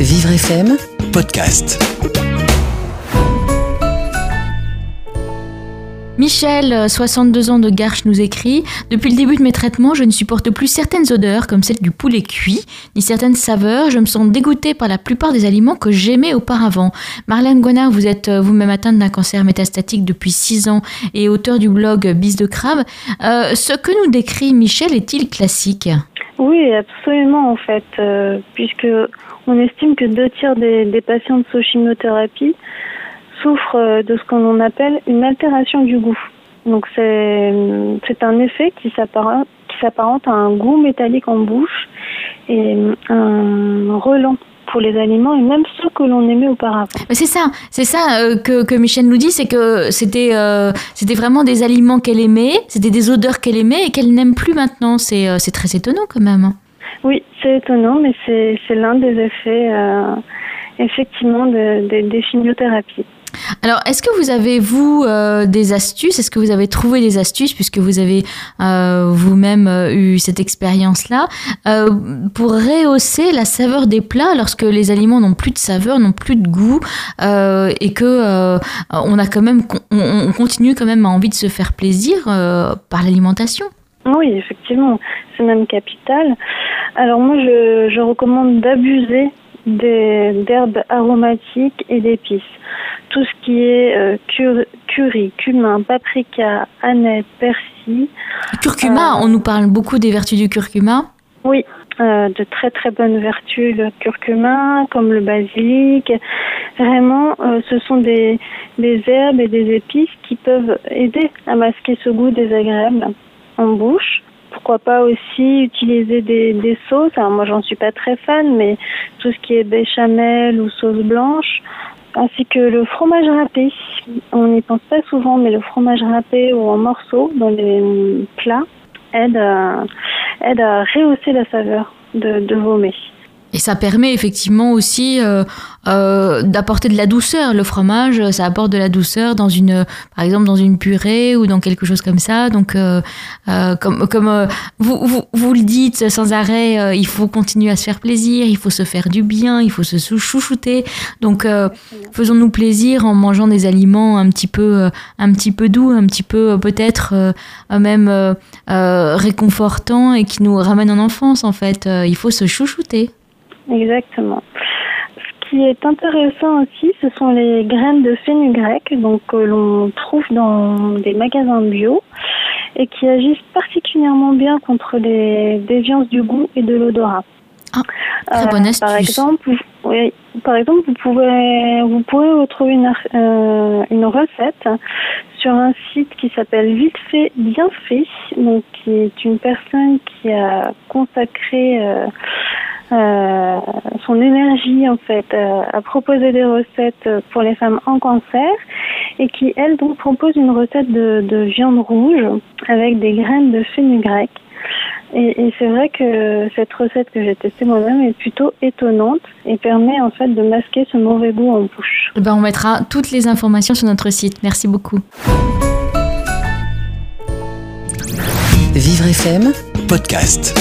Vivre FM Podcast. Michel, 62 ans de Garches, nous écrit Depuis le début de mes traitements, je ne supporte plus certaines odeurs, comme celle du poulet cuit, ni certaines saveurs. Je me sens dégoûtée par la plupart des aliments que j'aimais auparavant. Marlène Guenard, vous êtes euh, vous-même atteinte d'un cancer métastatique depuis 6 ans et auteur du blog Bis de Crabe. Euh, ce que nous décrit Michel est-il classique? Oui, absolument en fait, euh, puisque on estime que deux tiers des, patients sous chimiothérapie souffrent euh, de ce qu'on appelle une altération du goût. Donc c'est un effet qui s'apparente à un goût métallique en bouche et un relent pour les aliments et même ceux que l'on aimait auparavant. Mais C'est ça, c'est ça euh, que, que Michel nous dit, c'est que c'était euh, c'était vraiment des aliments qu'elle aimait, c'était des odeurs qu'elle aimait et qu'elle n'aime plus maintenant. C'est euh, c'est très étonnant quand même. Oui, c'est étonnant, mais c'est c'est l'un des effets effectivement de, de- des chimiothérapies. Alors, est-ce que vous avez, vous, euh, des astuces? Est-ce que vous avez trouvé des astuces, puisque vous avez euh, vous-même euh, eu cette expérience-là, pour rehausser la saveur des plats lorsque les aliments n'ont plus de saveur, n'ont plus de goût, et que on a quand même, on, on continue quand même à envie de se faire plaisir par l'alimentation. Oui, effectivement, c'est même capital. Alors moi, je, je recommande d'abuser d'herbes aromatiques et d'épices. Tout ce qui est euh, cur- curry, cumin, paprika, aneth, persil. Curcuma, Euh. on nous parle beaucoup des vertus du curcuma. Oui, euh, de très très bonnes vertus, le curcuma, comme le basilic. Vraiment, ce sont des, des herbes et des épices qui peuvent aider à masquer ce goût désagréable en bouche. Pourquoi pas aussi utiliser des, sauces. Moi, j'en suis pas très fan, mais tout ce qui est béchamel ou sauce blanche, ainsi que le fromage râpé. On n'y pense pas souvent, mais le fromage râpé ou en morceaux dans les plats aide à, aide à rehausser la saveur de, de vos mets. Et ça permet effectivement aussi euh, euh, d'apporter de la douceur. Le fromage, ça apporte de la douceur dans une, par exemple, dans une purée ou dans quelque chose comme ça. Donc, euh, euh, comme, comme euh, vous, vous, vous le dites sans arrêt, euh, il faut continuer à se faire plaisir, il faut se faire du bien, il faut se chouchouter. Donc, euh, faisons-nous plaisir en mangeant des aliments un petit peu, un petit peu doux, un petit peu peut-être même réconfortants et qui nous ramènent en enfance. En fait, il faut se chouchouter. Exactement. Ce qui est intéressant aussi, ce sont les graines de fenugrec, donc que l'on trouve dans des magasins bio et qui agissent particulièrement bien contre les déviances du goût et de l'odorat. Ah, très bonne Par astuce. exemple, vous- oui, par exemple, vous pouvez vous pourrez retrouver une, euh, une recette sur un site qui s'appelle Vite fait bien fait, donc qui est une personne qui a consacré euh, euh, son énergie en fait euh, à proposer des recettes pour les femmes en cancer et qui elle donc propose une recette de, de viande rouge avec des graines de fenugrec. Et, et c'est vrai que cette recette que j'ai testée moi-même est plutôt étonnante et permet en fait de masquer ce mauvais goût en bouche. Eh ben, on mettra toutes les informations sur notre site. Merci beaucoup. Vivre FM Podcast.